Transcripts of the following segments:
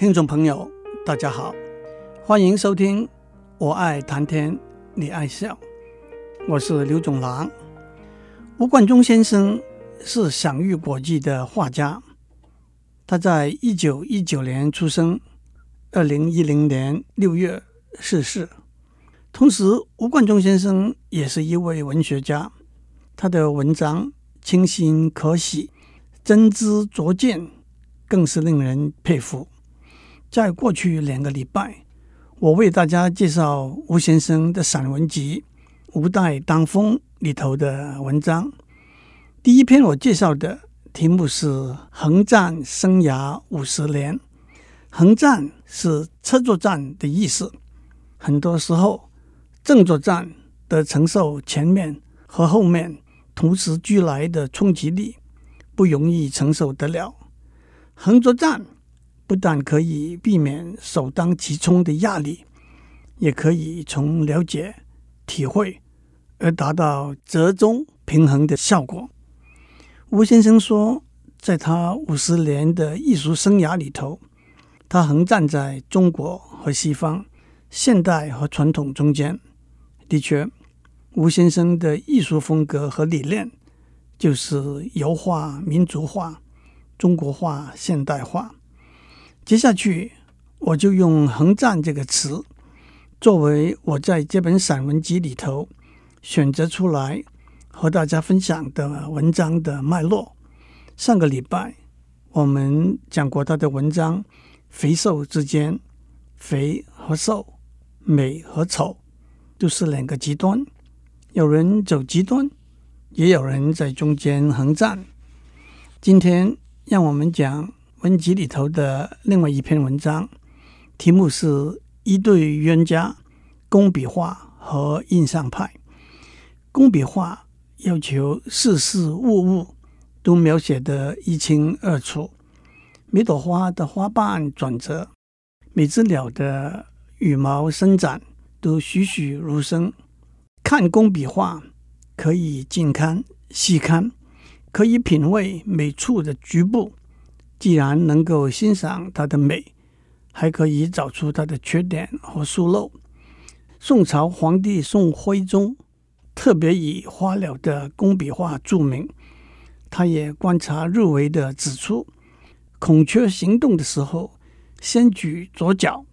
听众朋友，大家好，欢迎收听《我爱谈天，你爱笑》，我是刘总郎。吴冠中先生是享誉国际的画家，他在一九一九年出生，二零一零年六月逝世。同时，吴冠中先生也是一位文学家，他的文章清新可喜，真知灼见，更是令人佩服。在过去两个礼拜，我为大家介绍吴先生的散文集《吴带当风》里头的文章。第一篇我介绍的题目是《横战生涯五十年》。横战是车作战的意思。很多时候，正作战得承受前面和后面同时俱来的冲击力，不容易承受得了。横作战。不但可以避免首当其冲的压力，也可以从了解、体会而达到折中平衡的效果。吴先生说，在他五十年的艺术生涯里头，他横站在中国和西方、现代和传统中间。的确，吴先生的艺术风格和理念就是油画民族化、中国化现代化。接下去，我就用“横站”这个词作为我在这本散文集里头选择出来和大家分享的文章的脉络。上个礼拜我们讲过他的文章，肥瘦之间，肥和瘦，美和丑，都是两个极端。有人走极端，也有人在中间横站。今天让我们讲。文集里头的另外一篇文章，题目是《一对冤家：工笔画和印象派》。工笔画要求事事物物都描写得一清二楚，每朵花的花瓣转折，每只鸟的羽毛伸展都栩栩如生。看工笔画，可以近看、细看，可以品味每处的局部。既然能够欣赏它的美，还可以找出它的缺点和疏漏。宋朝皇帝宋徽宗特别以花鸟的工笔画著名，他也观察入微的指出，孔雀行动的时候先举左脚，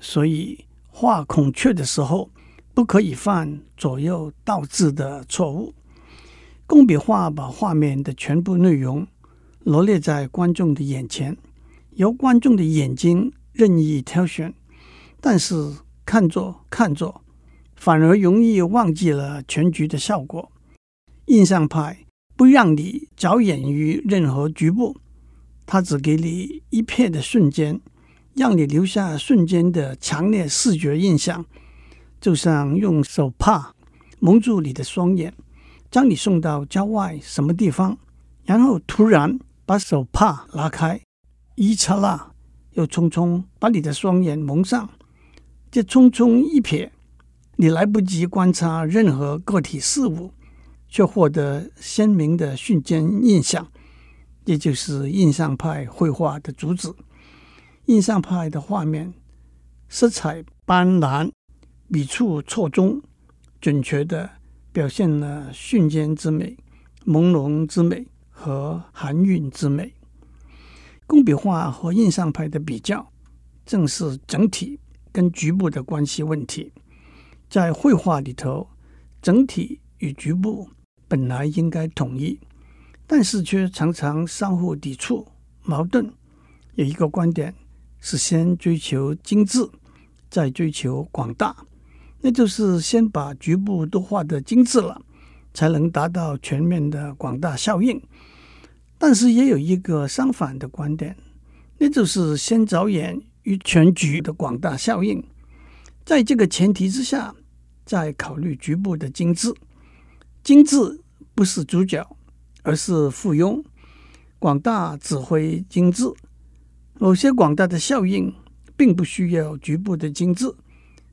所以画孔雀的时候不可以犯左右倒置的错误。工笔画把画面的全部内容。罗列在观众的眼前，由观众的眼睛任意挑选，但是看着看着，反而容易忘记了全局的效果。印象派不让你着眼于任何局部，他只给你一瞥的瞬间，让你留下瞬间的强烈视觉印象，就像用手帕蒙住你的双眼，将你送到郊外什么地方，然后突然。把手帕拉开，一刹那，又匆匆把你的双眼蒙上。这匆匆一瞥，你来不及观察任何个体事物，却获得鲜明的瞬间印象。这就是印象派绘画的主旨。印象派的画面色彩斑斓，笔触错综，准确地表现了瞬间之美、朦胧之美。和含韵之美，工笔画和印象派的比较，正是整体跟局部的关系问题。在绘画里头，整体与局部本来应该统一，但是却常常相互抵触、矛盾。有一个观点是先追求精致，再追求广大，那就是先把局部都画得精致了，才能达到全面的广大效应。但是也有一个相反的观点，那就是先着眼于全局的广大效应，在这个前提之下，再考虑局部的精致。精致不是主角，而是附庸。广大指挥精致，某些广大的效应并不需要局部的精致，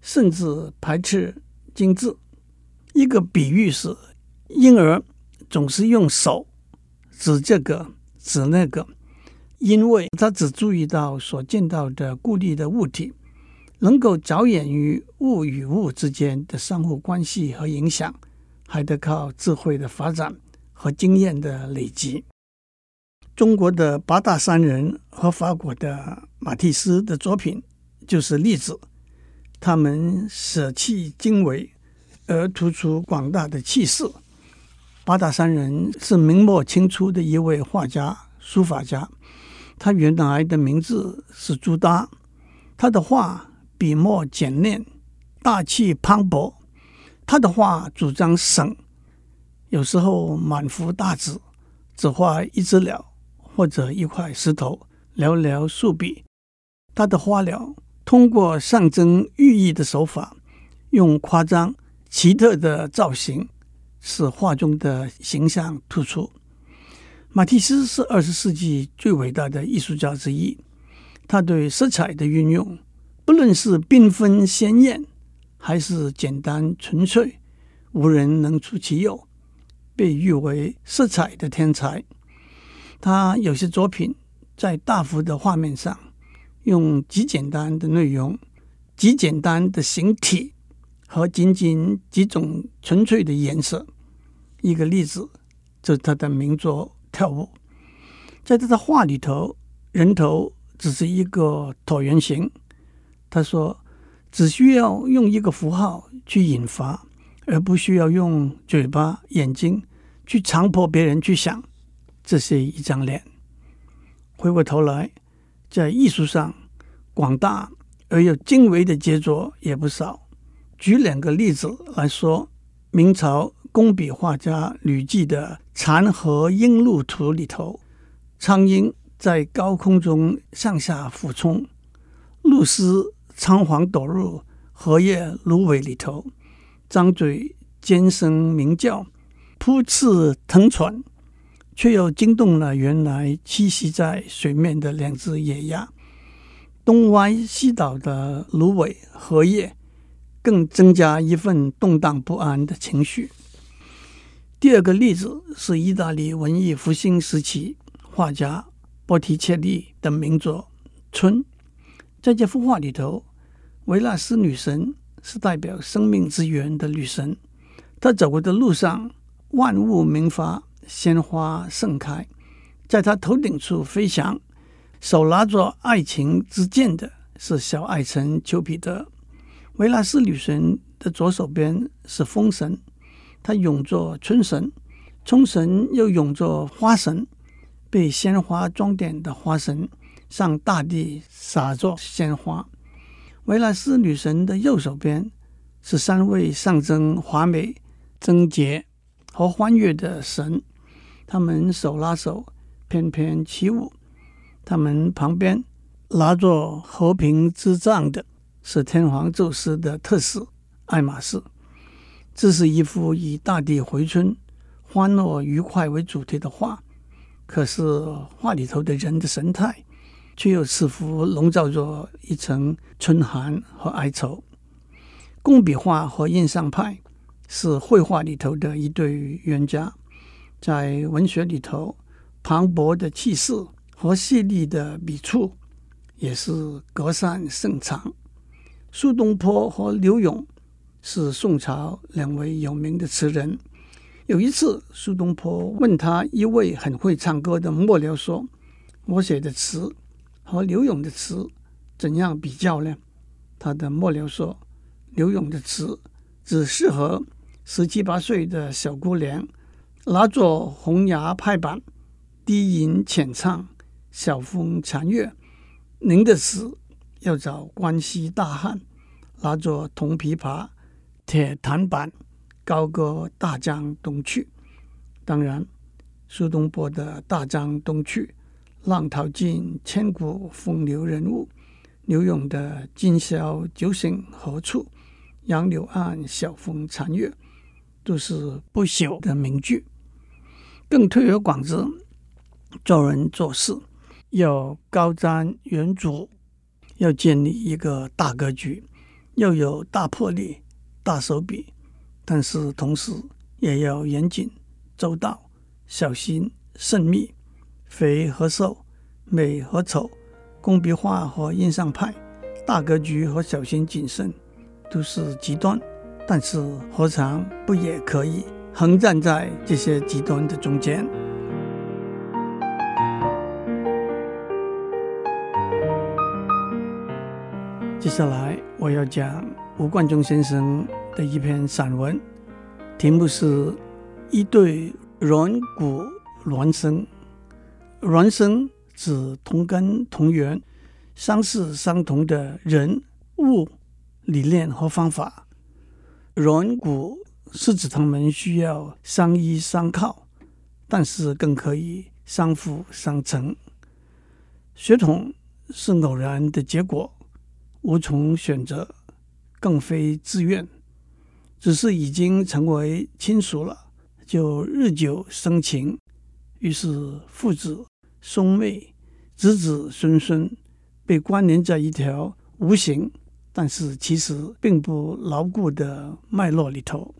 甚至排斥精致。一个比喻是，婴儿总是用手。指这个，指那个，因为他只注意到所见到的孤立的物体，能够着眼于物与物之间的相互关系和影响，还得靠智慧的发展和经验的累积。中国的八大山人和法国的马蒂斯的作品就是例子。他们舍弃经纬，而突出广大的气势。八大山人是明末清初的一位画家、书法家。他原来的名字是朱耷。他的画笔墨简练，大气磅礴。他的画主张省，有时候满幅大纸，只画一只鸟。或者一块石头，寥寥数笔。他的花鸟通过象征寓意的手法，用夸张奇特的造型，使画中的形象突出。马蒂斯是二十世纪最伟大的艺术家之一。他对色彩的运用，不论是缤纷鲜艳，还是简单纯粹，无人能出其右，被誉为色彩的天才。他有些作品在大幅的画面上，用极简单的内容、极简单的形体和仅仅几种纯粹的颜色。一个例子就是他的名作《跳舞》。在他的画里头，人头只是一个椭圆形。他说：“只需要用一个符号去引发，而不需要用嘴巴、眼睛去强迫别人去想。”这是一张脸。回过头来，在艺术上，广大而又精微的杰作也不少。举两个例子来说：明朝工笔画家吕纪的《残荷鹰鹭图》里头，苍鹰在高空中上下俯冲；鹭鸶仓皇躲入荷叶芦苇里头，张嘴尖声鸣叫，扑翅腾窜。却又惊动了原来栖息在水面的两只野鸭，东歪西倒的芦苇荷叶，更增加一份动荡不安的情绪。第二个例子是意大利文艺复兴时期画家波提切利的名作《春》。在这幅画里头，维纳斯女神是代表生命之源的女神，她走过的路上，万物萌发。鲜花盛开，在她头顶处飞翔，手拿着爱情之剑的是小爱臣丘比特。维纳斯女神的左手边是风神，她拥着春神，春神又拥着花神。被鲜花装点的花神向大地撒着鲜花。维纳斯女神的右手边是三位象征华美、贞洁和欢悦的神。他们手拉手，翩翩起舞。他们旁边拿着和平之杖的是天皇宙斯的特使爱马仕。这是一幅以大地回春、欢乐愉快为主题的画。可是画里头的人的神态，却又似乎笼罩着一层春寒和哀愁。工笔画和印象派是绘画里头的一对冤家。在文学里头，磅礴的气势和细腻的笔触也是隔山胜场。苏东坡和柳永是宋朝两位有名的词人。有一次，苏东坡问他一位很会唱歌的幕僚说：“我写的词和柳永的词怎样比较呢？”他的幕僚说：“柳永的词只适合十七八岁的小姑娘。”拿着红牙拍板，低吟浅唱，晓风残月。您的词要找关西大汉，拿着铜琵琶、铁弹板，高歌大江东去。当然，苏东坡的大江东去，浪淘尽，千古风流人物；柳永的今宵酒醒何处？杨柳岸，晓风残月，都是不朽的名句。更推而广之，做人做事要高瞻远瞩，要建立一个大格局，要有大魄力、大手笔，但是同时也要严谨、周到、小心、慎密，肥和瘦美和丑，工笔画和印象派，大格局和小心谨慎，都是极端。但是何尝不也可以横站在这些极端的中间？接下来我要讲吴冠中先生的一篇散文，题目是《一对软骨孪生》。孪生指同根同源、相似相同的人物、理念和方法。软骨是指他们需要相依相靠，但是更可以相辅相成。血统是偶然的结果，无从选择，更非自愿，只是已经成为亲属了，就日久生情，于是父子。兄妹、子子孙孙被关联在一条无形，但是其实并不牢固的脉络里头，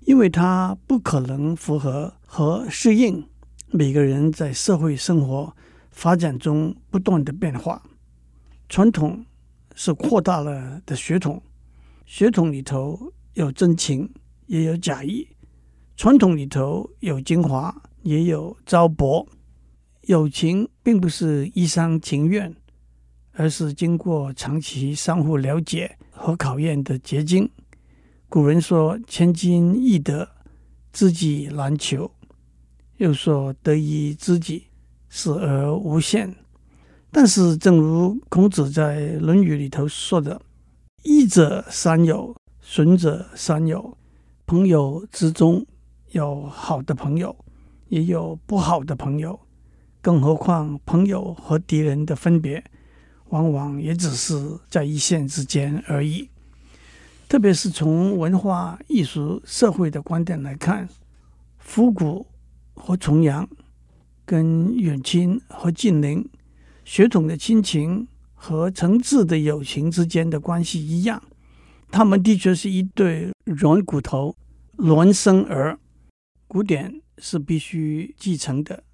因为它不可能符合和适应每个人在社会生活发展中不断的变化。传统是扩大了的血统，血统里头有真情，也有假意；传统里头有精华，也有糟粕。友情并不是一厢情愿，而是经过长期相互了解和考验的结晶。古人说“千金易得，知己难求”，又说“得一知己，死而无憾”。但是，正如孔子在《论语》里头说的：“益者三友，损者三友。朋友之中有好的朋友，也有不好的朋友。”更何况，朋友和敌人的分别，往往也只是在一线之间而已。特别是从文化艺术、社会的观点来看，复古和重阳，跟远亲和近邻、血统的亲情和诚挚的友情之间的关系一样，他们的确是一对软骨头、孪生儿。古典是必须继承的。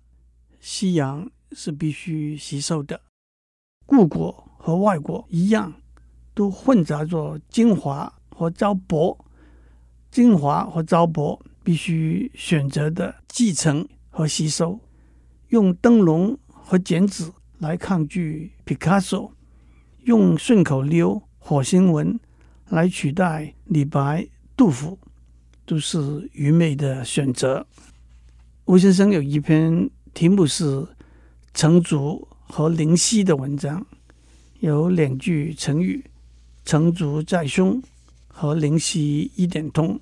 西洋是必须吸收的，故国和外国一样，都混杂着精华和糟粕。精华和糟粕必须选择的继承和吸收。用灯笼和剪纸来抗拒毕卡索，用顺口溜、火星文来取代李白、杜甫，都是愚昧的选择。吴先生有一篇。题目是“成竹”和“灵犀”的文章，有两句成语：“成竹在胸”和“灵犀一点通”。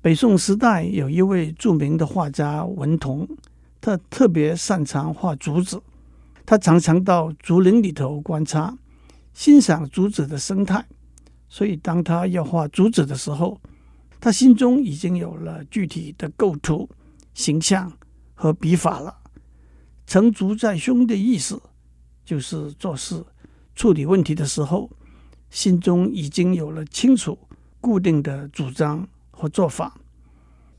北宋时代有一位著名的画家文同，他特别擅长画竹子，他常常到竹林里头观察，欣赏竹子的生态。所以，当他要画竹子的时候，他心中已经有了具体的构图、形象。和笔法了，成竹在胸的意思，就是做事处理问题的时候，心中已经有了清楚固定的主张和做法。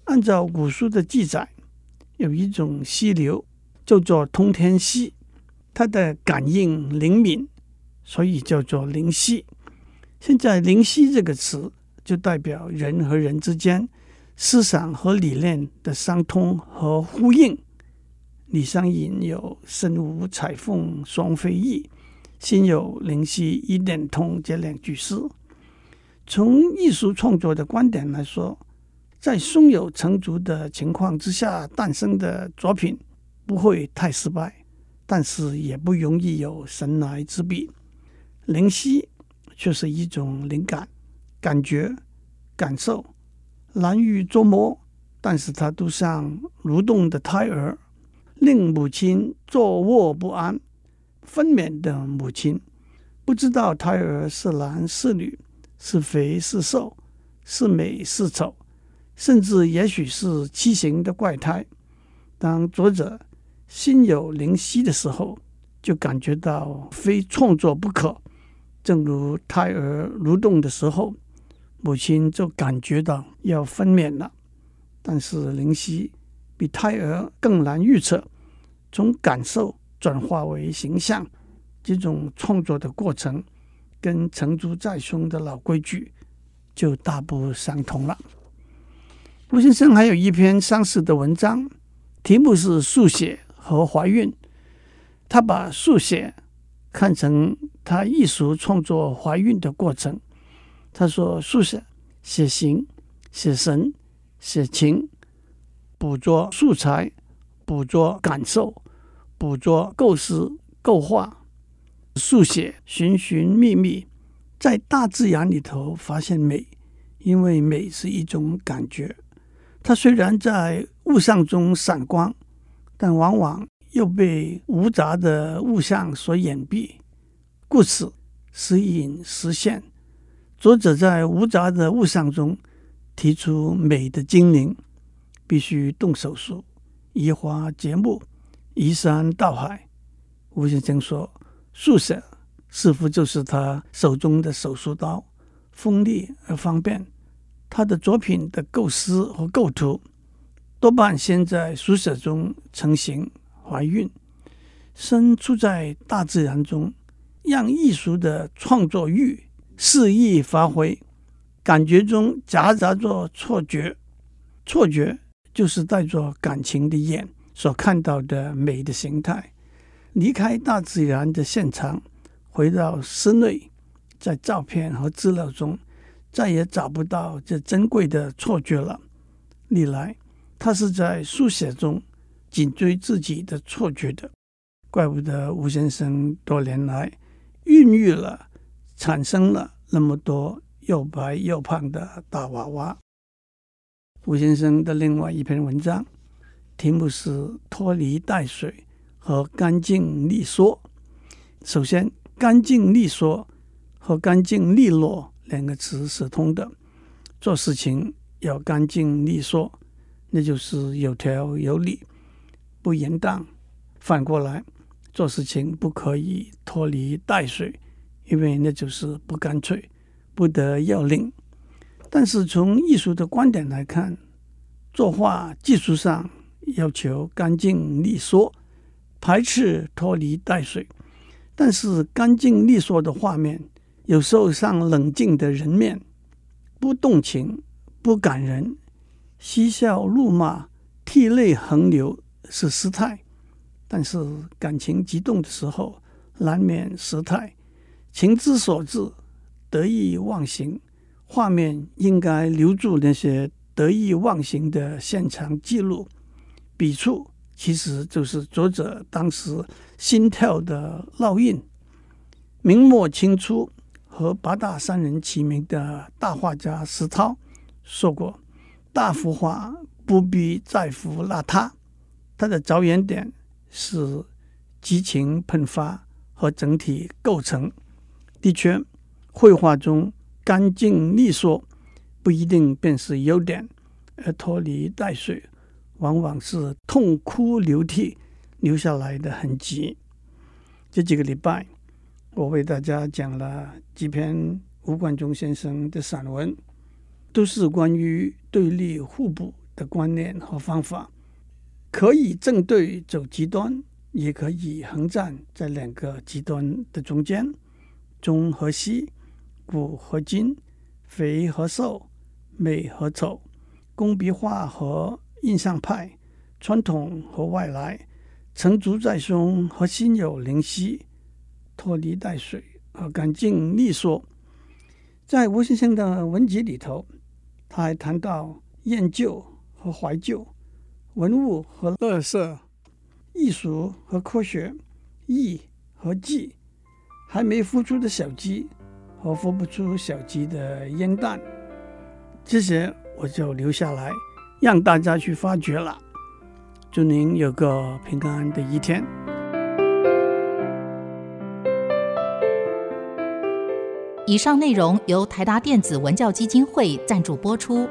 按照古书的记载，有一种溪流叫做通天溪，它的感应灵敏，所以叫做灵犀。现在“灵犀”这个词就代表人和人之间。思想和理念的相通和呼应。李商隐有“身无彩凤双飞翼，心有灵犀一点通”这两句诗。从艺术创作的观点来说，在胸有成竹的情况之下诞生的作品不会太失败，但是也不容易有神来之笔。灵犀却是一种灵感、感觉、感受。难于捉摸，但是它都像蠕动的胎儿，令母亲坐卧不安。分娩的母亲不知道胎儿是男是女，是肥是瘦，是美是丑，甚至也许是畸形的怪胎。当作者心有灵犀的时候，就感觉到非创作不可。正如胎儿蠕动的时候。母亲就感觉到要分娩了，但是灵犀比胎儿更难预测。从感受转化为形象，这种创作的过程跟成竹在胸的老规矩就大不相同了。吴先生还有一篇相似的文章，题目是“速写和怀孕”。他把速写看成他艺术创作怀孕的过程。他说：“速写写形、写神、写情，捕捉素材，捕捉感受，捕捉构思、构画。速写寻寻觅觅，在大自然里头发现美，因为美是一种感觉。”它虽然在物象中闪光，但往往又被无杂的物象所掩蔽，故此时隐时现。作者在无杂的物象中提出美的精灵，必须动手术，移花接木，移山倒海。吴先生说：“书写似乎就是他手中的手术刀，锋利而方便。”他的作品的构思和构图多半先在书写中成型、怀孕，身处在大自然中，让艺术的创作欲肆意发挥，感觉中夹杂着错觉，错觉就是带着感情的眼所看到的美的形态。离开大自然的现场，回到室内，在照片和资料中。再也找不到这珍贵的错觉了。历来，他是在书写中紧追自己的错觉的，怪不得吴先生多年来孕育了、产生了那么多又白又胖的大娃娃。吴先生的另外一篇文章，题目是《拖泥带水和干净利索》。首先，干净利索和干净利落。两个词是通的，做事情要干净利索，那就是有条有理，不延宕。反过来，做事情不可以拖泥带水，因为那就是不干脆，不得要领。但是从艺术的观点来看，作画技术上要求干净利索，排斥拖泥带水，但是干净利索的画面。有时候像冷静的人面，不动情，不感人，嬉笑怒骂，涕泪横流是失态；但是感情激动的时候，难免失态。情之所至，得意忘形。画面应该留住那些得意忘形的现场记录。笔触其实就是作者当时心跳的烙印，明末清初。和八大山人齐名的大画家石涛说过：“大幅画不必在乎邋遢，它的着眼点是激情喷发和整体构成。的确，绘画中干净利索不一定便是优点，而拖泥带水往往是痛哭流涕留下来的痕迹。”这几个礼拜。我为大家讲了几篇吴冠中先生的散文，都是关于对立互补的观念和方法，可以正对走极端，也可以横站在两个极端的中间，中和西，古和今，肥和瘦，美和丑，工笔画和印象派，传统和外来，成竹在胸和心有灵犀。拖泥带水和干净利索，在吴先生的文集里头，他还谈到厌旧和怀旧、文物和乐色、艺术和科学、艺和技、还没孵出的小鸡和孵不出小鸡的烟弹，这些我就留下来让大家去发掘了。祝您有个平安的一天。以上内容由台达电子文教基金会赞助播出。